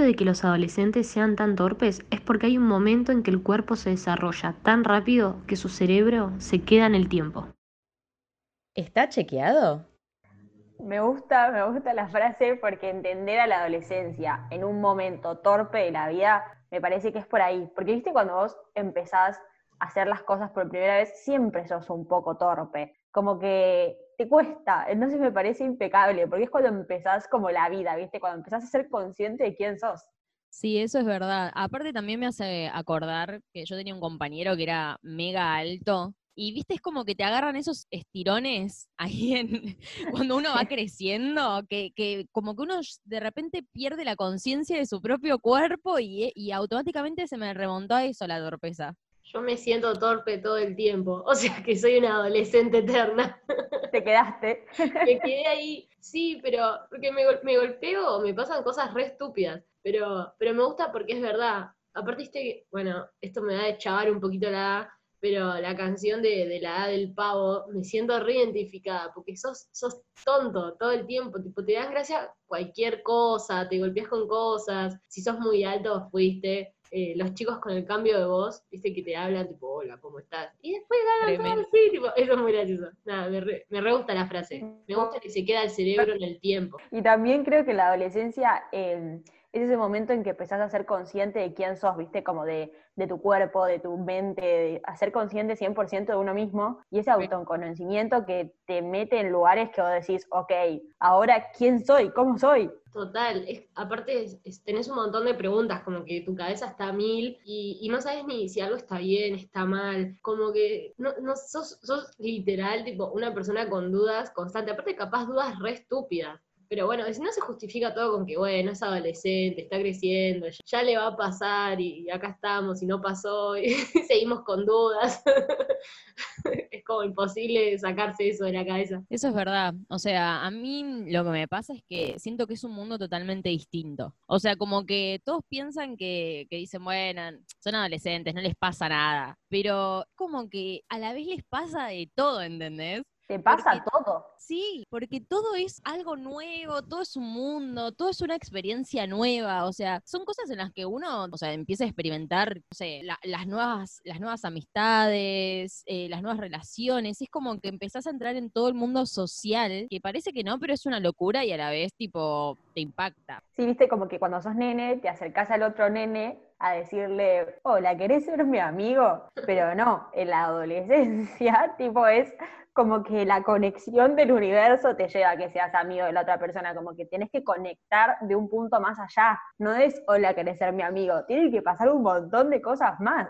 Hecho de que los adolescentes sean tan torpes es porque hay un momento en que el cuerpo se desarrolla tan rápido que su cerebro se queda en el tiempo. ¿Está chequeado? Me gusta, me gusta la frase porque entender a la adolescencia en un momento torpe de la vida me parece que es por ahí. Porque viste cuando vos empezás a hacer las cosas por primera vez, siempre sos un poco torpe. Como que te cuesta. Entonces me parece impecable, porque es cuando empezás como la vida, ¿viste? Cuando empezás a ser consciente de quién sos. Sí, eso es verdad. Aparte también me hace acordar que yo tenía un compañero que era mega alto y viste, es como que te agarran esos estirones ahí en, cuando uno va creciendo, que, que como que uno de repente pierde la conciencia de su propio cuerpo y, y automáticamente se me remontó a eso la torpeza. Yo me siento torpe todo el tiempo, o sea que soy una adolescente eterna. Te quedaste. me quedé ahí, sí, pero porque me, me golpeo, me pasan cosas re estúpidas, pero, pero me gusta porque es verdad. Aparte, este, bueno, esto me da de chavar un poquito la pero la canción de, de, la edad del pavo, me siento reidentificada, porque sos, sos tonto todo el tiempo, tipo, te das gracia cualquier cosa, te golpeas con cosas, si sos muy alto fuiste, eh, los chicos con el cambio de voz, viste que te hablan tipo, hola, ¿cómo estás? Y después hablan así, tipo, eso es muy gracioso. Nada, me re, me gusta la frase, me gusta que se queda el cerebro en el tiempo. Y también creo que la adolescencia... Eh, es ese momento en que empezás a ser consciente de quién sos, ¿viste? Como de, de tu cuerpo, de tu mente, de ser consciente 100% de uno mismo y ese autoconocimiento que te mete en lugares que vos decís, ok, ahora quién soy, cómo soy. Total, es, aparte tenés un montón de preguntas, como que tu cabeza está mil y, y, no sabes ni si algo está bien, está mal, como que no, no sos, sos literal tipo una persona con dudas constantes, aparte capaz dudas re estúpidas. Pero bueno, si no se justifica todo con que, bueno, es adolescente, está creciendo, ya, le va a pasar y, acá estamos y no pasó y seguimos con dudas. es como imposible sacarse eso de la cabeza. Eso es verdad. O sea, a mí lo que me pasa es que siento que es un mundo totalmente distinto. O sea, como que todos piensan que, que dicen, bueno, son adolescentes, no les pasa nada. Pero como que a la vez les pasa de todo, ¿entendés? Te pasa todo. Sí, porque todo es algo nuevo, todo es un mundo, todo es una experiencia nueva, o sea, son cosas en las que uno, o sea, empieza a experimentar, no sé, las nuevas, las nuevas amistades, eh, las nuevas relaciones, es como que empezás a entrar en todo el mundo social, que parece que no, pero es una locura y a la vez, tipo, te impacta. Sí, viste, como que cuando sos nene, te acercás al otro nene a decirle, hola, ¿querés ser mi amigo? Pero no, en la adolescencia, tipo, es como que la conexión del universo te lleva a que seas amigo de la otra persona, como que tienes que conectar de un punto más allá. No es, hola, querés ser mi amigo, tiene que pasar un montón de cosas más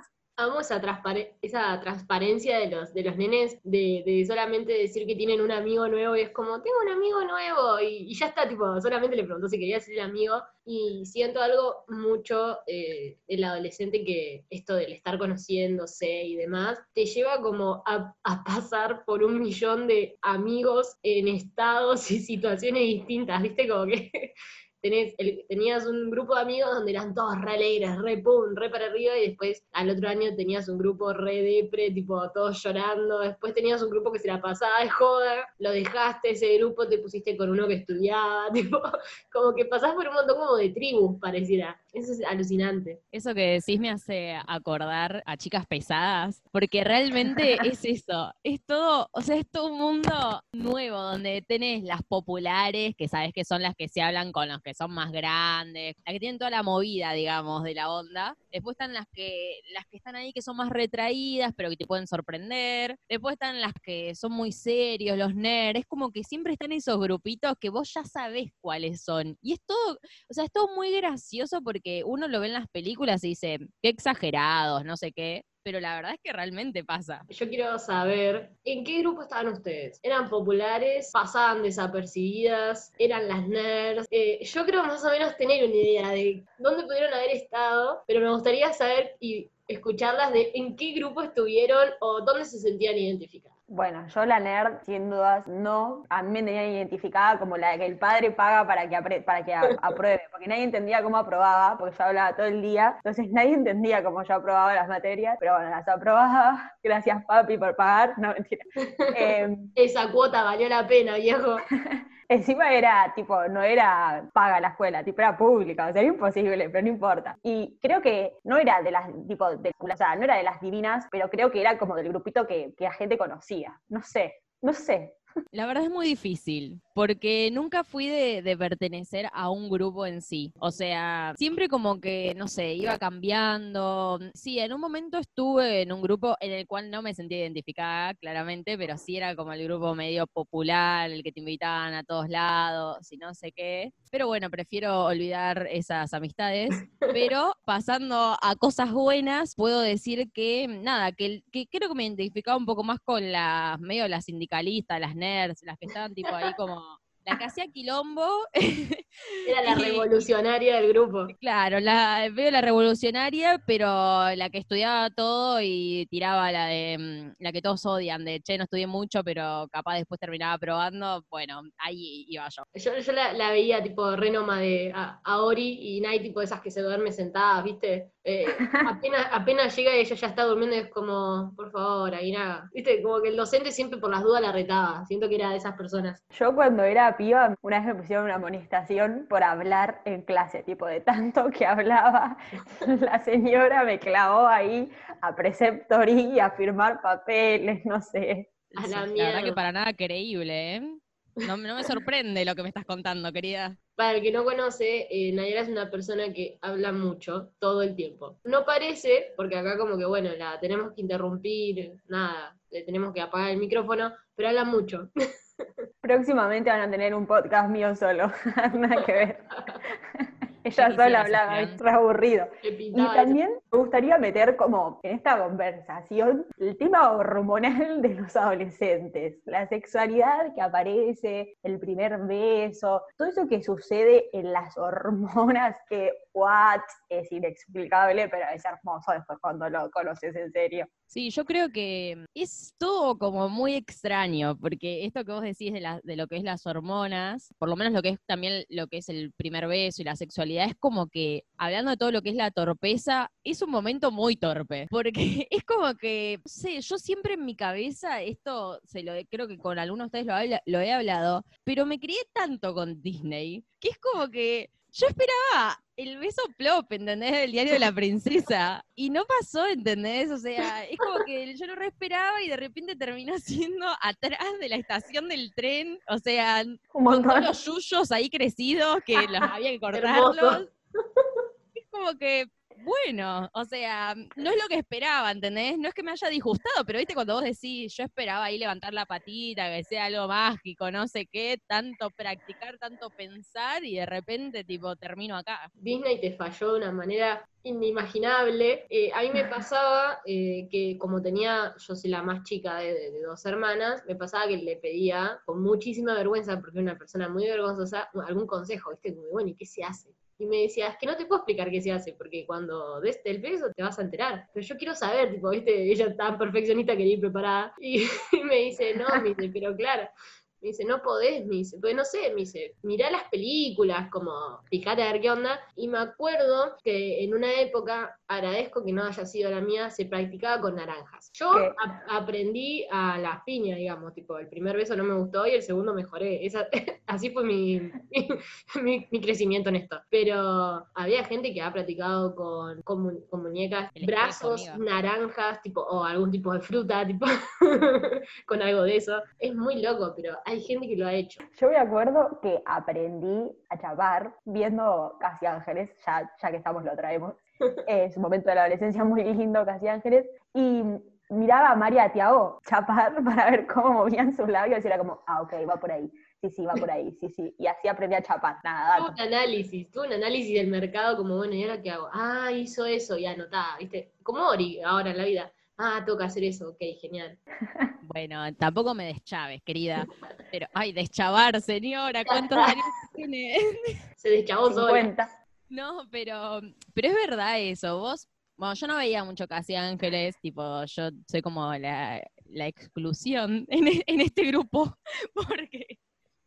esa, transparencia de los, de los nenes, de, solamente decir que tienen un amigo nuevo y es como, tengo un amigo nuevo y, ya está, tipo, solamente le preguntó si quería ser el amigo y siento algo mucho eh, el adolescente que esto del estar conociéndose y demás, te lleva como a, a pasar por un millón de amigos en estados y situaciones distintas, ¿viste? Como que tenías un grupo de amigos donde eran todos re alegres, re pum, re para arriba, y después al otro año tenías un grupo re depre, tipo todos llorando, después tenías un grupo que se la pasaba de joda, lo dejaste ese grupo, te pusiste con uno que estudiaba, tipo, como que pasás por un montón como de tribus, pareciera. Eso es alucinante. Eso que decís me hace acordar a chicas pesadas, porque realmente es eso, es todo, o sea, es todo un mundo nuevo, donde tenés las populares, que sabes que son las que se hablan con los que son más grandes, las que tienen toda la movida, digamos, de la onda. Después están las que, las que están ahí que son más retraídas, pero que te pueden sorprender. Después están las que son muy serios, los nerds. Es como que siempre están esos grupitos que vos ya sabés cuáles son. Y es todo, o sea, es todo muy gracioso porque uno lo ve en las películas y dice, qué exagerados, no sé qué pero la verdad es que realmente pasa. Yo quiero saber, ¿en qué grupo estaban ustedes? ¿Eran populares? ¿Pasaban desapercibidas? ¿Eran las nerds? Eh, yo creo más o menos tener una idea de dónde pudieron haber estado, pero me gustaría saber y escucharlas de en qué grupo estuvieron o dónde se sentían identificadas. Bueno, yo la nerd, sin dudas, no. A mí me tenían identificada como la que el padre paga para que, para que apruebe, porque nadie entendía cómo aprobaba, porque yo hablaba todo el día, entonces nadie entendía cómo yo aprobaba las materias, pero bueno, las aprobaba. Gracias, papi, por pagar. No, mentira. Em, Esa cuota valió la pena, viejo. Encima era, tipo, no era paga la escuela, tipo, era pública, o sea, era imposible, pero no importa. Y creo que no era de las, tipo, de, o sea, no era de las divinas, pero creo que era como del grupito que, que la gente conocía. No sé, no sé, la verdad es muy difícil, porque nunca fui de, pertenecer a un grupo en sí. O sea, siempre como que, no sé, iba cambiando. Sí, en un momento estuve en un grupo en el cual no me sentía identificada, claramente, pero sí era como el grupo medio popular, el que te invitaban a todos lados y no sé qué. Pero bueno, prefiero olvidar esas amistades. Pero pasando a cosas buenas, puedo decir que, nada, que, que creo que me identificaba un poco más con las, medio las sindicalistas, las nerds, las que estaban tipo ahí como la que hacía quilombo. Era la revolucionaria del grupo. Claro, la, veo la revolucionaria, pero la que estudiaba todo y tiraba la de mm, la que todos odian, de che, no estudié mucho, pero capaz después terminaba probando. Bueno, ahí iba yo. Yo, la, veía tipo renoma de Aori y Night, tipo esas que se duerme sentadas, ¿viste? Eh, apenas, apenas llega y ella ya está durmiendo es como, por favor, nada Viste, como que el docente siempre por las dudas la retaba. Siento que era de esas personas. Yo cuando era piba, una vez me pusieron una amonestación por hablar en clase, tipo de tanto que hablaba, la señora me clavó ahí a preceptoría, a firmar papeles, no sé. A la, la verdad que para nada creíble, ¿eh? No, me sorprende lo que me estás contando, querida. Para el que no conoce, eh, Nayara es una persona que habla mucho, todo el tiempo. No parece, porque acá como que, bueno, la tenemos que interrumpir, nada, le tenemos que apagar el micrófono, pero habla mucho. Próximamente van a tener un podcast mío solo, nada que ver. Ella sola hablaba, es aburrido. Y también me gustaría meter como en esta conversación el tema hormonal de los adolescentes, la sexualidad que aparece, el primer beso, todo eso que sucede en las hormonas que, what, es inexplicable, pero es hermoso después cuando lo conoces en serio. Sí, yo creo que es todo como muy extraño, porque esto que vos decís de, la, de lo que es las hormonas, por lo menos lo que es también lo que es el primer beso y la sexualidad, es como que, hablando de todo lo que es la torpeza, es un momento muy torpe, porque es como que, no sé, yo siempre en mi cabeza, esto se lo creo que con algunos de ustedes lo, lo he hablado, pero me crié tanto con Disney, que es como que yo esperaba el beso plop, ¿entendés? Del diario de la princesa. Y no pasó, ¿entendés? O sea, es como que yo lo re esperaba y de repente terminó siendo atrás de la estación del tren. O sea, con todos los yuyos ahí crecidos que los había que cortarlos. Es como que bueno, o sea, no es lo que esperaba, ¿entendés? No es que me haya disgustado, pero viste cuando vos decís, yo esperaba ahí levantar la patita, que sea algo mágico, no sé qué, tanto practicar, tanto pensar y de repente tipo termino acá. Disney te falló de una manera inimaginable. Eh, a mí me pasaba eh, que como tenía, yo soy la más chica de, dos hermanas, me pasaba que le pedía con muchísima vergüenza, porque era una persona muy vergonzosa, algún consejo, ¿viste? Como, bueno, ¿y qué se hace? Y me decía, es que no te puedo explicar qué se hace, porque cuando des el peso te vas a enterar. Pero yo quiero saber, tipo, viste, ella tan perfeccionista quería ir preparada. Y, y me dice, no, me dice, pero claro, me dice, no podés, me dice, pues no sé, me dice, mirá las películas, como, fíjate a ver qué onda. Y me acuerdo que en una época, agradezco que no haya sido la mía, se practicaba con naranjas. Yo aprendí a las piñas, digamos, tipo, el primer beso no me gustó y el segundo mejoré. Esa, así fue mi, mi, crecimiento en esto. Pero había gente que ha practicado con, con, muñecas, brazos, naranjas, tipo, o algún tipo de fruta, tipo, con algo de eso. Es muy loco, pero hay gente que lo ha hecho. Yo me acuerdo que aprendí a chapar viendo Casi Ángeles, ya, ya que estamos lo traemos. es un momento de la adolescencia muy lindo, Casi Ángeles. Y miraba a María Tiago chapar para ver cómo movían sus labios y era como, ah, ok, va por ahí. Sí, sí, va por ahí, sí, sí. Y así aprendí a chapar, nada. Tuve un análisis, tuve un análisis del mercado como, bueno, ¿y ahora qué hago? Ah, hizo eso y anotaba, ¿viste? Como Ori ahora en la vida. Ah, que hacer eso, ok, genial. Bueno, tampoco me deschaves, querida. Pero, ay, deschavar, señora, ¿cuántos años tiene? Se deschavó sola. No, pero, pero es verdad eso. Vos, bueno, yo no veía mucho Casi Ángeles, tipo, yo soy como la, la exclusión en, en este grupo, porque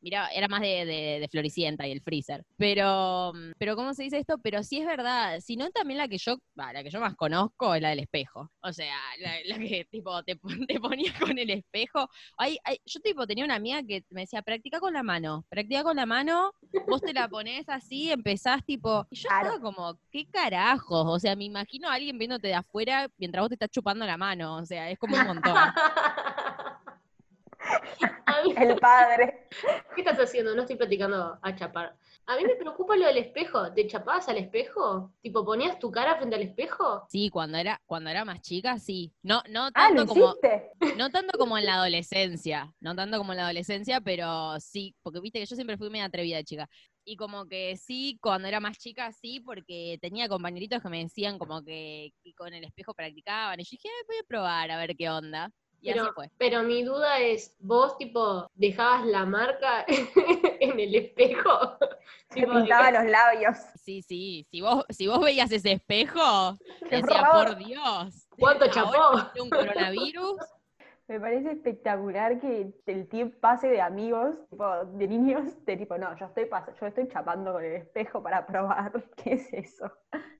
Mira, era más de, de- de Floricienta y el freezer. Pero, mm, pero ¿cómo se dice esto? Pero sí es verdad. Si no, también la que yo, la que yo más conozco es la del espejo. O sea, la, la que tipo te, te ponía con el espejo. Ay, ay, yo tipo tenía una amiga que me decía, practica con la mano, practica con la mano, vos te la pones así, empezás tipo. Y yo estaba como, ¿qué carajos? O sea, me imagino a alguien viéndote de afuera mientras vos te estás chupando la mano. O sea, es como un montón. El padre. ¿Qué estás haciendo? No estoy platicando a chapar. A mí me preocupa lo del espejo. ¿Te chapabas al espejo? ¿Tipo ponías tu cara frente al espejo? Sí, cuando era, cuando era más chica, sí. No, no Ah, tanto ¿lo como, hiciste? no tanto como en la adolescencia, no tanto como en la adolescencia, pero sí, porque viste que yo siempre fui medio atrevida de chica. Y como que sí, cuando era más chica, sí, porque tenía compañeritos que me decían como que, que con el espejo practicaban. Y yo dije, "Ay, voy a probar a ver qué onda. Y así Pero, fue. pero mi duda es, ¿vos tipo dejabas la marca en el espejo? Se Tipo, pintaba los labios. Sí, sí, si vos, si vos veías ese espejo, Qué decía, por Dios. ¿Cuánto chapó? un coronavirus. Me parece espectacular que el tiempo pase de amigos, tipo, de niños, de tipo, no, yo estoy, yo estoy chapando con el espejo para probar. ¿Qué es eso?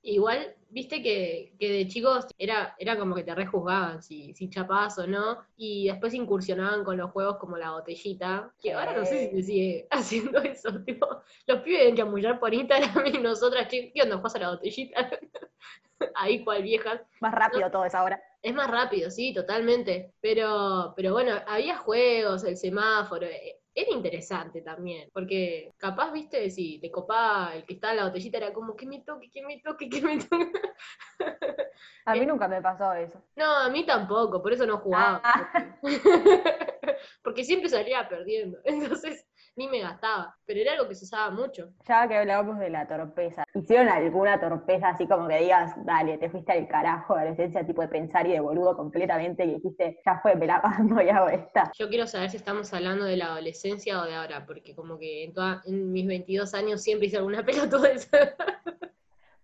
Igual, viste que, que de chicos era, era como que te rejuzgaban si, si chapabas o no, y después incursionaban con los juegos como la botellita, que ahora no sé si se sigue haciendo eso, tipo, los pibes deben chamullar por Instagram y nosotras, ¿qué onda? ¿Juegas a la botellita? Ahí cual viejas. Más rápido todo es ahora. Es más rápido, sí, totalmente. Pero, pero bueno, había juegos, el semáforo. eh, Era interesante también, porque capaz, viste, si te copaba el que estaba en la botellita, era como que me toque, que me toque, que me toque. A Eh, mí nunca me pasó eso. No, a mí tampoco, por eso no jugaba. Ah. Porque, porque siempre salía perdiendo, entonces ni me gastaba. Pero era algo que se usaba mucho. Ya que hablábamos de la torpeza, ¿hicieron alguna torpeza así como que digas, dale, te fuiste al carajo de adolescencia, tipo de pensar y de boludo completamente, y dijiste, ya fue, me la mando y hago esta? Yo quiero saber si estamos hablando de la adolescencia o de ahora, porque como que en, toda- en mis 22 años siempre hice alguna pelotudez.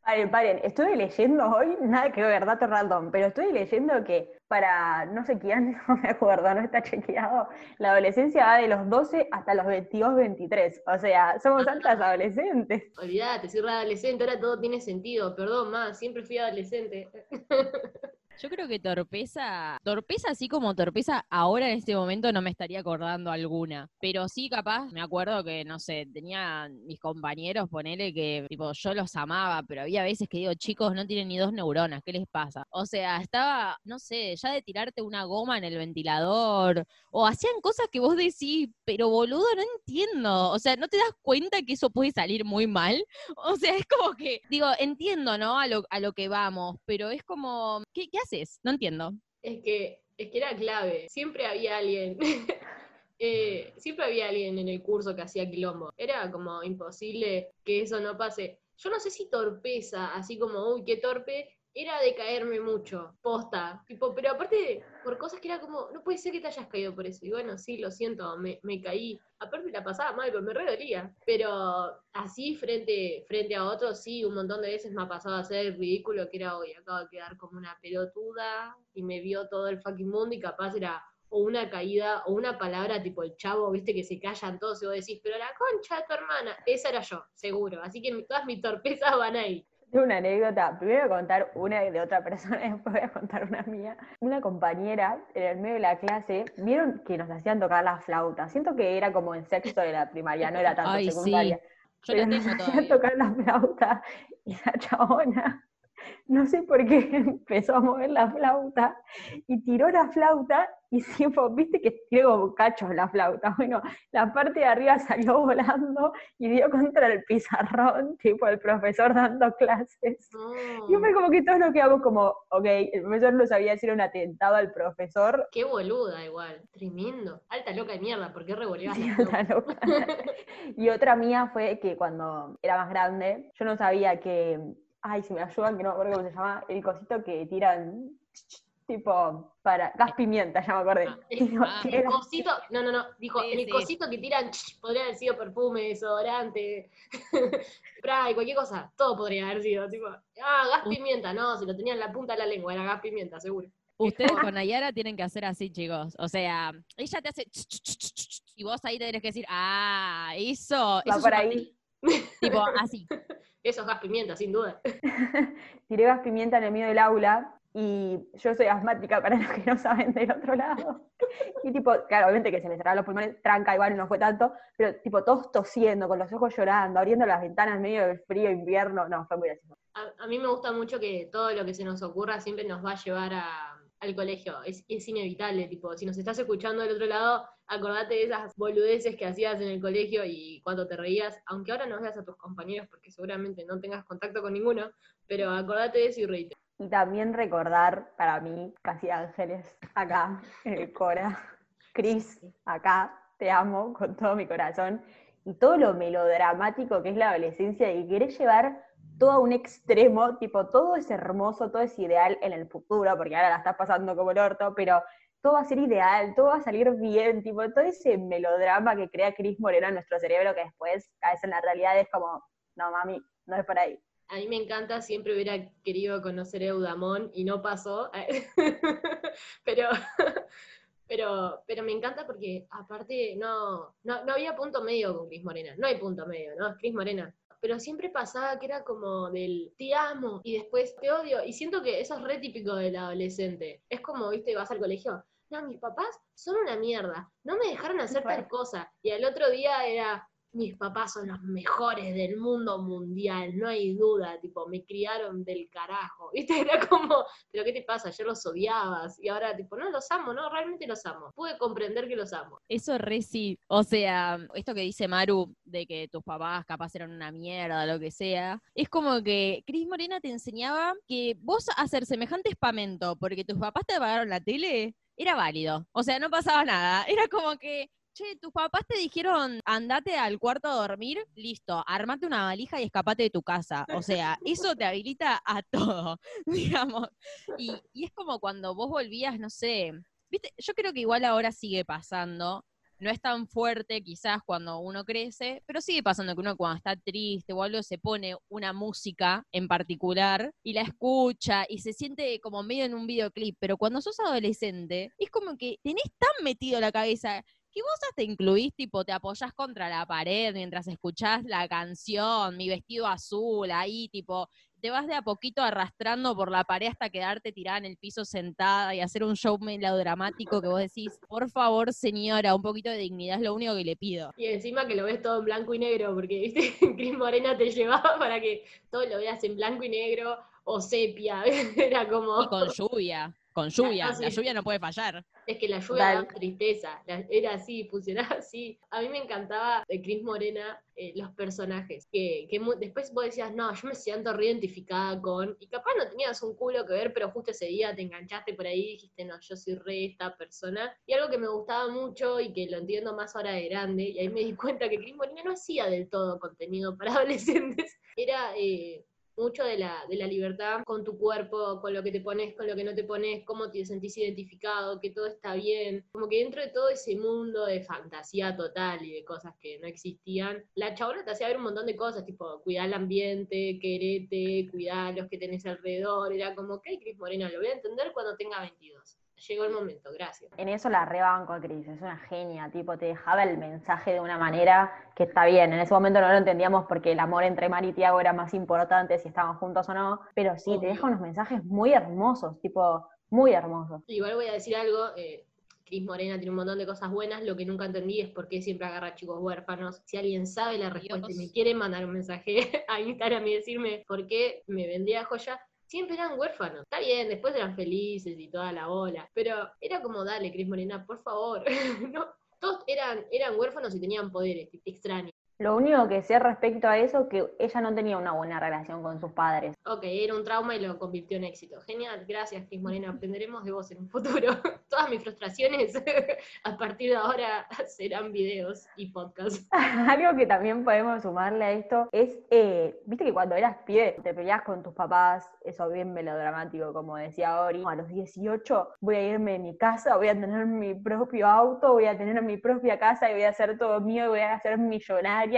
Paren, paren, estuve leyendo hoy, nada que ver, dato random, pero estuve leyendo que para no sé quién, no me acuerdo, no está chequeado, la adolescencia va de los 12 hasta los 22, 23. O sea, somos altas adolescentes. Olvídate, soy re adolescente, ahora todo tiene sentido. Perdón, más, siempre fui adolescente. Yo creo que torpeza, torpeza así como torpeza, ahora en este momento no me estaría acordando alguna. Pero sí, capaz, me acuerdo que, no sé, tenía mis compañeros, ponele que, tipo, yo los amaba, pero había veces que digo, chicos, no tienen ni dos neuronas, ¿qué les pasa? O sea, estaba, no sé, ya de tirarte una goma en el ventilador, o hacían cosas que vos decís, pero boludo, no entiendo. O sea, ¿no te das cuenta que eso puede salir muy mal? O sea, es como que, digo, entiendo, ¿no? A lo, a lo que vamos, pero es como, ¿qué, qué No entiendo. Es que, es que era clave. Siempre había alguien. eh, siempre había alguien en el curso que hacía quilombo. Era como imposible que eso no pase. Yo no sé si torpeza, así como, uy, qué torpe, era de caerme mucho, posta. Tipo, pero aparte, por cosas que era como, no puede ser que te hayas caído por eso. Y bueno, sí, lo siento, me, me caí. Aparte la pasaba mal, pero me re dolía. Pero así, frente, frente a otros, sí, un montón de veces me ha pasado a el ridículo que era hoy. Acabo de quedar como una pelotuda y me vio todo el fucking mundo y capaz era o una caída o una palabra tipo el chavo, viste que se callan todos y vos decís, pero la concha de tu hermana, esa era yo, seguro. Así que todas mis torpezas van ahí. Una anécdota. Primero voy a contar una de otra persona, después voy a contar una mía. Una compañera, en el medio de la clase, vieron que nos hacían tocar la flauta. Siento que era como en sexto de la primaria, no era tanto Ay, sí. secundaria. Yo pero nos hacían tocar la flauta y la chabona, no sé por qué, empezó a mover la flauta y tiró la flauta y tipo, viste que como cachos la flauta. Bueno, la parte de arriba salió volando y dio contra el pizarrón, tipo el profesor dando clases. Y fue como que todos nos quedamos como, ok, el profesor no sabía si era un atentado al profesor. Qué boluda igual, tremendo. Alta loca de mierda, ¿por qué revolvías Sí, loca. Y otra mía fue que cuando era más grande, yo no sabía que, ay, si me ayudan, que no me acuerdo cómo se llama, el cosito que tiran, tipo, para, gas pimienta, ya me acordé. Ah, ah, El cosito, no, no, no, dijo, Sí, el sí. cosito que tiran, podría haber sido perfume, desodorante, spray, cualquier cosa, todo podría haber sido, tipo, ah, gas pimienta, no, si lo tenía en la punta de la lengua, era gas pimienta, seguro. Ustedes con Nayara tienen que hacer así, chicos. O sea, ella te hace ch, ch, ch, ch, ch, y vos ahí tenés que decir, ah, eso, Va eso por ahí. Tipo, así. Eso es gas pimienta, sin duda. Tiré gas pimienta en el medio del aula y yo soy asmática para los que no saben del otro lado. Y tipo, claro, obviamente que se me cerraron los pulmones, tranca igual no fue tanto, pero tipo todos tosiendo, con los ojos llorando, abriendo las ventanas en medio del frío invierno, no, fue muy gracioso. A, a mí me gusta mucho que todo lo que se nos ocurra siempre nos va a llevar a- al colegio. Es, es inevitable, tipo, si nos estás escuchando del otro lado, acordate de esas boludeces que hacías en el colegio y cuando te reías, aunque ahora no veas a tus compañeros porque seguramente no tengas contacto con ninguno, pero acordate de eso y reíte. Y también recordar para mí, casi ángeles, acá, en el Cora. Cris, acá, te amo con todo mi corazón. Y todo lo melodramático que es la adolescencia y querés llevar todo a un extremo, tipo, todo es hermoso, todo es ideal en el futuro, porque ahora la estás pasando como el orto, pero todo va a ser ideal, todo va a salir bien, tipo, todo ese melodrama que crea Cris Moreno en nuestro cerebro que después caes en la realidad es como, no mami, no es por ahí. A mí me encanta, siempre hubiera querido conocer a Eudamón y no pasó. pero, pero, pero me encanta porque aparte no, no, no había punto medio con Cris Morena. No hay punto medio, ¿no? Es Cris Morena. Pero siempre pasaba que era como del te amo y después te odio. Y siento que eso es re típico del adolescente. Es como, viste, vas al colegio. No, mis papás son una mierda. No me dejaron hacer tal cosa. Y al otro día era, mis papás son los mejores del mundo mundial, no hay duda, tipo, me criaron del carajo, ¿viste? Era como, pero ¿qué te pasa? Ayer los odiabas y ahora, tipo, no, los amo, no, realmente los amo. Pude comprender que los amo. Eso re. O sea, esto que dice Maru, de que tus papás capaz eran una mierda, lo que sea, es como que Cris Morena te enseñaba que vos hacer semejante espamento porque tus papás te apagaron la tele era válido. O sea, no pasaba nada. Era como que, che, tus papás te dijeron, andate al cuarto a dormir, listo, armate una valija y escapate de tu casa. O sea, eso te habilita a todo, digamos. Y, y es como cuando vos volvías, no sé, viste, yo creo que igual ahora sigue pasando. No es tan fuerte quizás cuando uno crece, pero sigue pasando que uno cuando está triste o algo se pone una música en particular y la escucha y se siente como medio en un videoclip, pero cuando sos adolescente es como que tenés tan metido la cabeza que vos hasta incluís, tipo, te apoyás contra la pared mientras escuchás la canción, mi vestido azul, ahí, tipo, te vas de a poquito arrastrando por la pared hasta quedarte tirada en el piso sentada y hacer un show melodramático que vos decís, por favor, señora, un poquito de dignidad es lo único que le pido. Y encima que lo ves todo en blanco y negro, porque, ¿viste? Cris Morena te llevaba para que todo lo veas en blanco y negro o sepia, era como... Y con lluvia, con lluvia, sí. la lluvia no puede fallar. Es que la lluvia daba tristeza, la- era así, funcionaba así. A mí me encantaba de Cris Morena eh, los personajes, que, que mu- después vos decías, no, yo me siento reidentificada con, y capaz no tenías un culo que ver, pero justo ese día te enganchaste por ahí y dijiste, no, yo soy re esta persona. Y algo que me gustaba mucho y que lo entiendo más ahora de grande, y ahí me di cuenta que Cris Morena no hacía del todo contenido para adolescentes, era... eh, mucho de la, de la libertad con tu cuerpo, con lo que te pones, con lo que no te pones, cómo te sentís identificado, que todo está bien. Como que dentro de todo ese mundo de fantasía total y de cosas que no existían, la chabona te hacía ver un montón de cosas, tipo cuidar el ambiente, quererte, cuidar los que tenés alrededor. Era como, ok, Cris Morena, lo voy a entender cuando tenga 22. Llegó el momento, gracias. En eso la rebanco a Cris, es una genia, tipo, te dejaba el mensaje de una manera que está bien. En ese momento no lo entendíamos porque el amor entre Mari y Tiago era más importante si estaban juntos o no, pero sí, te deja unos mensajes muy hermosos, tipo, muy hermosos. Igual voy a decir algo, eh, Cris Morena tiene un montón de cosas buenas, lo que nunca entendí es por qué siempre agarra chicos huérfanos. Si alguien sabe la respuesta y me quiere mandar un mensaje a Instagram y decirme por qué me vendía joya, siempre eran huérfanos. Está bien, después eran felices y toda la bola, pero era como, dale, Cris Morena, por favor. no, todos eran, eran huérfanos y tenían poderes extraños. Lo único que sé respecto a eso, que ella no tenía una buena relación con sus padres. Ok, era un trauma y lo convirtió en éxito. Genial, gracias, Cris Morena. Aprenderemos de vos en un futuro. Todas mis frustraciones a partir de ahora serán videos y podcasts. Algo que también podemos sumarle a esto es, eh, viste que cuando eras pibe te peleas con tus papás, eso bien melodramático, como decía Ori. A los 18 voy a irme de mi casa, voy a tener mi propio auto, voy a tener mi propia casa y voy a hacer todo mío y voy a ser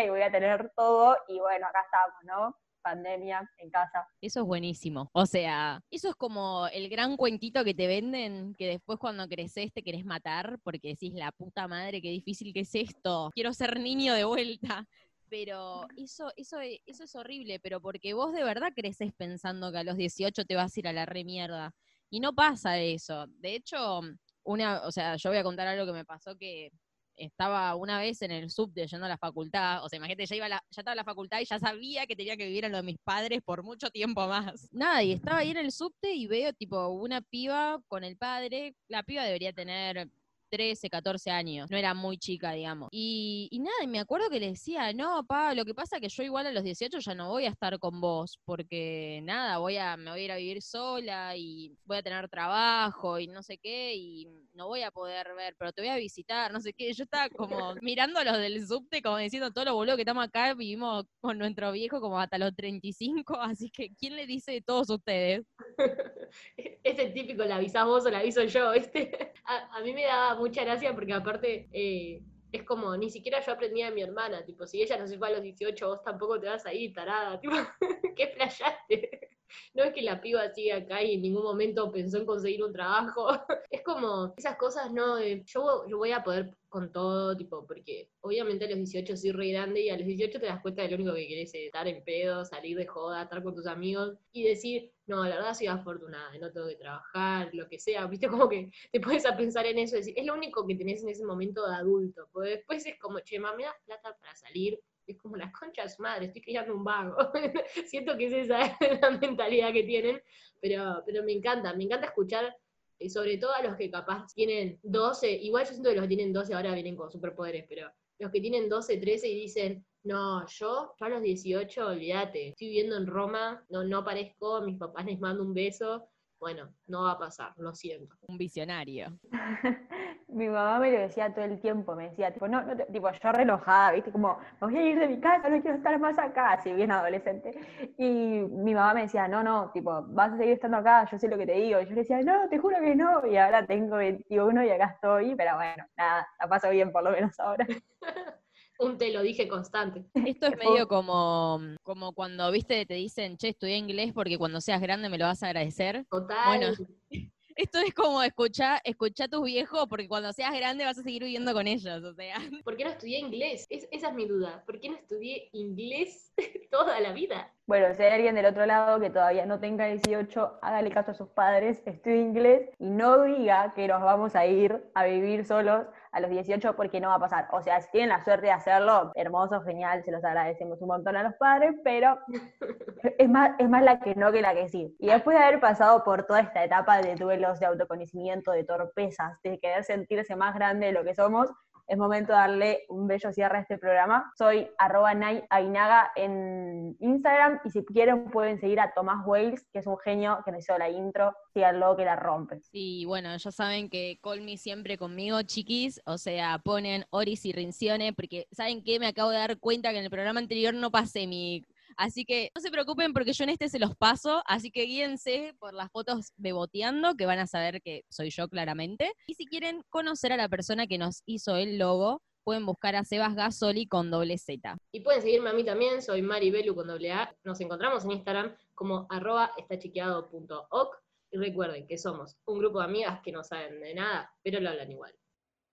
y voy a tener todo. Y bueno, acá estamos, ¿no? pandemia, en casa. Eso es buenísimo. O sea, eso es como el gran cuentito que te venden, que después cuando creces te querés matar porque decís, la puta madre, qué difícil que es esto. Quiero ser niño de vuelta. Pero eso, eso, eso es horrible, pero porque vos de verdad creces pensando que a los 18 te vas a ir a la remierda. Y no pasa eso. De hecho, una, o sea, yo voy a contar algo que me pasó que estaba una vez en el subte yendo a la facultad, o sea, imagínate, ya, iba ya estaba en la facultad y ya sabía que tenía que vivir en lo de mis padres por mucho tiempo más. Nada, y estaba ahí en el subte y veo tipo una piba con el padre, la piba debería tener 13, 14 años, no era muy chica, digamos. Y, nada, y me acuerdo que le decía, no, pa, lo que pasa es que yo igual a los 18 ya no voy a estar con vos, porque nada, voy a, me voy a ir a vivir sola y voy a tener trabajo y no sé qué, y no voy a poder ver, pero te voy a visitar, no sé qué. Yo estaba como mirando a los del subte, como diciendo, todos los boludos que estamos acá, vivimos con nuestro viejo como hasta los 35, así que ¿quién le dice de todos ustedes? es el típico, la avisás vos o la aviso yo, ¿viste? A, a mí me daba mucha gracia porque aparte eh, es como, ni siquiera yo aprendía de mi hermana, tipo, si ella no se fue a los 18, vos tampoco te vas a ir, tarada, tipo, ¿qué playaste? No es que la piba siga acá y en ningún momento pensó en conseguir un trabajo. Es como, esas cosas, no, yo, yo voy a poder con todo, tipo, porque obviamente a los 18 soy re grande y a los 18 te das cuenta de lo único que querés es estar en pedo, salir de joda, estar con tus amigos y decir, no, la verdad soy afortunada, no tengo que trabajar, lo que sea, viste, como que te puedes a pensar en eso, decir, es lo único que tenés en ese momento de adulto, porque después es como, che, me das plata para salir, es como las conchas madre, estoy criando un vago. Siento que es esa la mentalidad que tienen, pero, pero me encanta, me encanta escuchar y sobre todo a los que capaz tienen 12, igual yo siento que los que tienen 12 ahora vienen con superpoderes, pero los que tienen 12, 13 y dicen, no, yo, yo a los 18, olvídate, estoy viviendo en Roma, no, no aparezco, mis papás les mando un beso, bueno, no va a pasar, lo siento. Un visionario. mi mamá me lo decía todo el tiempo, me decía, tipo, no, no tipo, yo relojada, viste, como, me voy a ir de mi casa, no quiero estar más acá, así bien adolescente. Y mi mamá me decía, no, no, tipo, vas a seguir estando acá, yo sé lo que te digo. Y yo le decía, no, te juro que no. Y ahora tengo 21 y acá estoy, pero bueno, nada, la paso bien por lo menos ahora. un te lo dije constante. Esto es medio como, como cuando, viste, te dicen, che, estudié inglés porque cuando seas grande me lo vas a agradecer. Total. Bueno, esto es como escuchar escucha a tus viejos porque cuando seas grande vas a seguir viviendo con ellos, o sea. ¿Por qué no estudié inglés? esa es mi duda. ¿Por qué no estudié inglés toda la vida? Bueno, si hay alguien del otro lado que todavía no tenga 18, hágale caso a sus padres, estudie inglés y no diga que nos vamos a ir a vivir solos a los 18 porque no va a pasar. O sea, si tienen la suerte de hacerlo, hermoso, genial, se los agradecemos un montón a los padres, pero es más, es más la que no que la que sí. Y después de haber pasado por toda esta etapa de duelos, de autoconocimiento, de torpezas, de querer sentirse más grande de lo que somos, es momento de darle un bello cierre a este programa. Soy arroba Ainaga en Instagram y si quieren pueden seguir a Tomás Wales, que es un genio que nos hizo la intro, síganlo que la rompe. Sí, bueno, ya saben que Call Me siempre conmigo, chiquis, o sea, ponen Oris y Rincione, porque ¿saben qué? Me acabo de dar cuenta que en el programa anterior no pasé mi Así que no se preocupen porque yo en este se los paso, así que guíense por las fotos beboteando, que van a saber que soy yo claramente. Y si quieren conocer a la persona que nos hizo el logo, pueden buscar a Sebas Gasoli con doble Z. Y pueden seguirme a mí también, soy Maribelu con doble A. Nos encontramos en Instagram como arroba estachiqueado.oc. Y recuerden que somos un grupo de amigas que no saben de nada, pero lo hablan igual.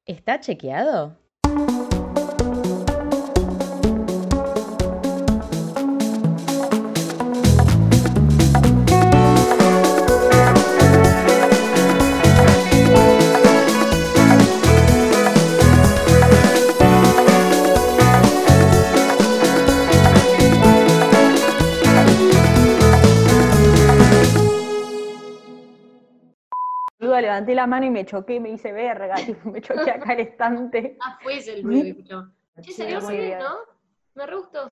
¿Está chequeado? Levanté la mano y me choqué, me hice verga, me choqué acá al estante. Ah, fue ese el ruido. Che, salió muy bien, ¿no? Me re gustó.